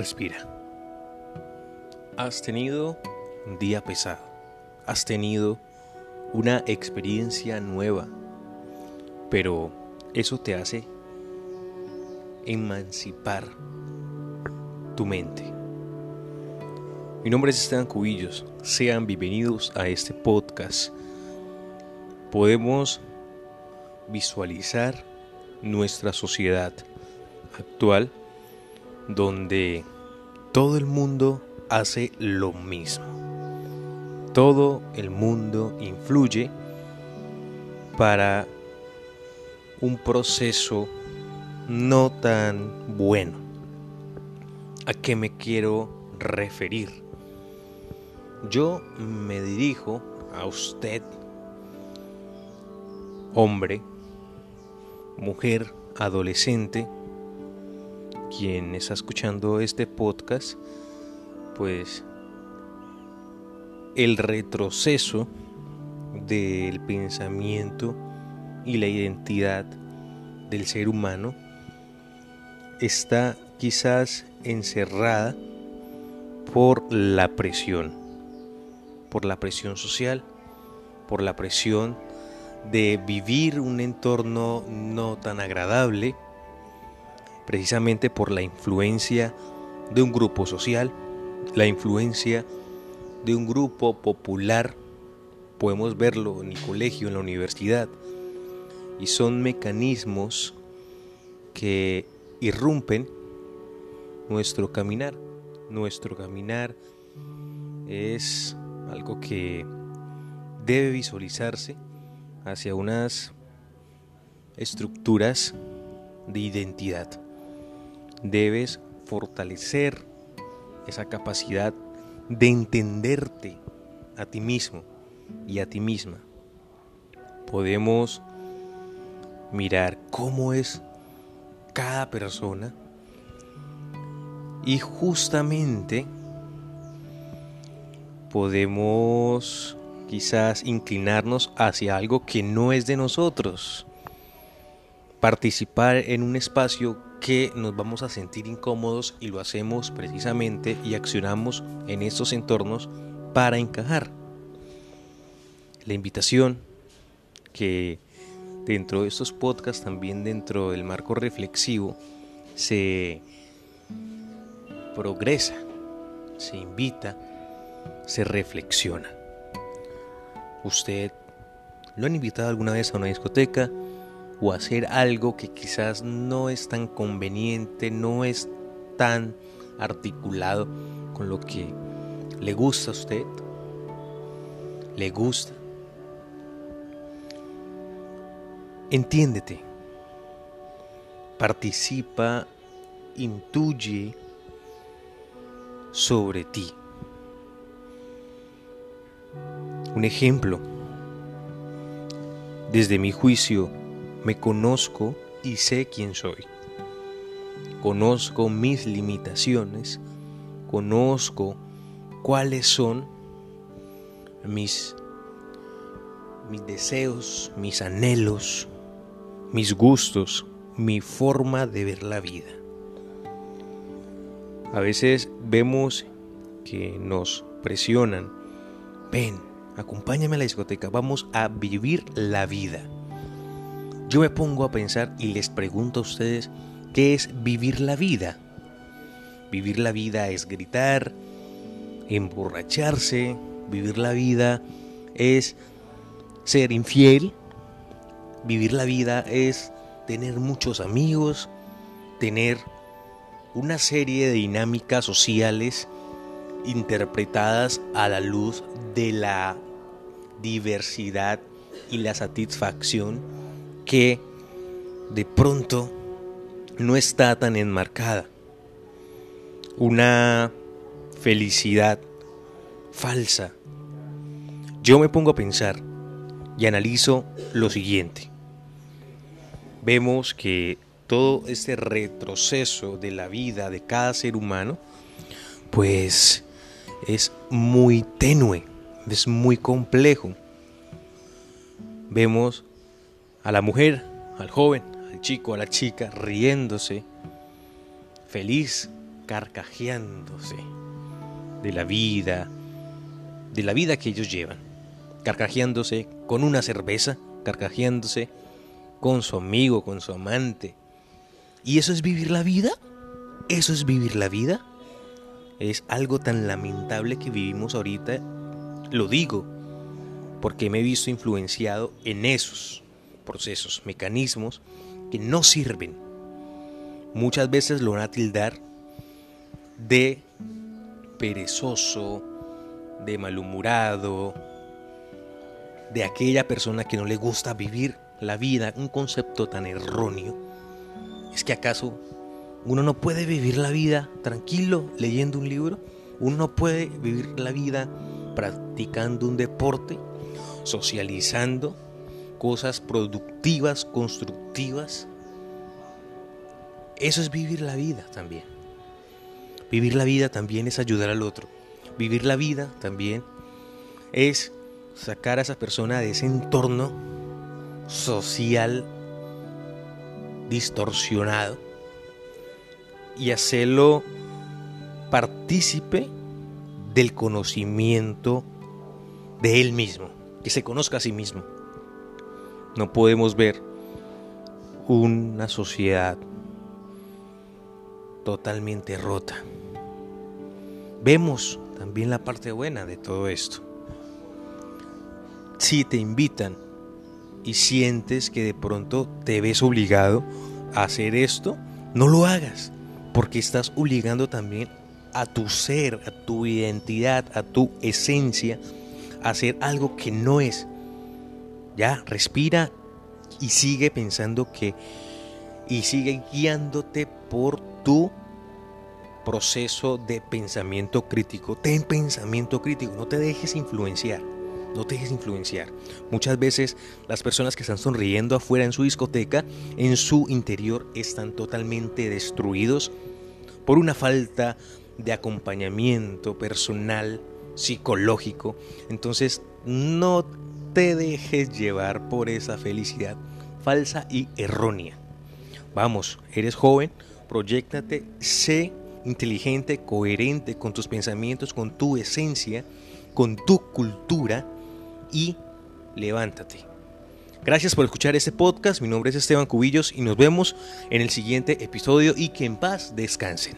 Respira. Has tenido un día pesado. Has tenido una experiencia nueva. Pero eso te hace emancipar tu mente. Mi nombre es Esteban Cubillos. Sean bienvenidos a este podcast. Podemos visualizar nuestra sociedad actual donde todo el mundo hace lo mismo. Todo el mundo influye para un proceso no tan bueno. ¿A qué me quiero referir? Yo me dirijo a usted, hombre, mujer, adolescente, quien está escuchando este podcast, pues el retroceso del pensamiento y la identidad del ser humano está quizás encerrada por la presión, por la presión social, por la presión de vivir un entorno no tan agradable, precisamente por la influencia de un grupo social, la influencia de un grupo popular, podemos verlo en el colegio, en la universidad, y son mecanismos que irrumpen nuestro caminar. Nuestro caminar es algo que debe visualizarse hacia unas estructuras de identidad debes fortalecer esa capacidad de entenderte a ti mismo y a ti misma. Podemos mirar cómo es cada persona y justamente podemos quizás inclinarnos hacia algo que no es de nosotros. Participar en un espacio que nos vamos a sentir incómodos y lo hacemos precisamente y accionamos en estos entornos para encajar. La invitación que dentro de estos podcasts, también dentro del marco reflexivo, se progresa, se invita, se reflexiona. ¿Usted lo han invitado alguna vez a una discoteca? O hacer algo que quizás no es tan conveniente, no es tan articulado con lo que le gusta a usted, le gusta. Entiéndete, participa, intuye sobre ti. Un ejemplo, desde mi juicio, me conozco y sé quién soy. Conozco mis limitaciones, conozco cuáles son mis, mis deseos, mis anhelos, mis gustos, mi forma de ver la vida. A veces vemos que nos presionan. Ven, acompáñame a la discoteca, vamos a vivir la vida. Yo me pongo a pensar y les pregunto a ustedes, ¿qué es vivir la vida? Vivir la vida es gritar, emborracharse, vivir la vida es ser infiel, vivir la vida es tener muchos amigos, tener una serie de dinámicas sociales interpretadas a la luz de la diversidad y la satisfacción que de pronto no está tan enmarcada. Una felicidad falsa. Yo me pongo a pensar y analizo lo siguiente. Vemos que todo este retroceso de la vida de cada ser humano, pues es muy tenue, es muy complejo. Vemos a la mujer, al joven, al chico, a la chica, riéndose, feliz, carcajeándose de la vida, de la vida que ellos llevan, carcajeándose con una cerveza, carcajeándose con su amigo, con su amante. ¿Y eso es vivir la vida? ¿Eso es vivir la vida? Es algo tan lamentable que vivimos ahorita, lo digo, porque me he visto influenciado en esos procesos, mecanismos que no sirven. Muchas veces lo van a tildar de perezoso, de malhumorado, de aquella persona que no le gusta vivir la vida, un concepto tan erróneo. ¿Es que acaso uno no puede vivir la vida tranquilo leyendo un libro? ¿Uno no puede vivir la vida practicando un deporte? ¿Socializando? ¿Cosas productivas, constructivas? Eso es vivir la vida también. Vivir la vida también es ayudar al otro. Vivir la vida también es sacar a esa persona de ese entorno social distorsionado y hacerlo partícipe del conocimiento de él mismo, que se conozca a sí mismo. No podemos ver una sociedad totalmente rota. Vemos también la parte buena de todo esto. Si te invitan y sientes que de pronto te ves obligado a hacer esto, no lo hagas, porque estás obligando también a tu ser, a tu identidad, a tu esencia, a hacer algo que no es. Ya, respira y sigue pensando que, y sigue guiándote por tu proceso de pensamiento crítico. Ten pensamiento crítico, no te dejes influenciar. No te dejes influenciar. Muchas veces las personas que están sonriendo afuera en su discoteca, en su interior están totalmente destruidos por una falta de acompañamiento personal, psicológico. Entonces, no te dejes llevar por esa felicidad falsa y errónea. Vamos, eres joven, proyectate, sé inteligente, coherente con tus pensamientos, con tu esencia, con tu cultura y levántate. Gracias por escuchar este podcast. Mi nombre es Esteban Cubillos y nos vemos en el siguiente episodio y que en paz descansen.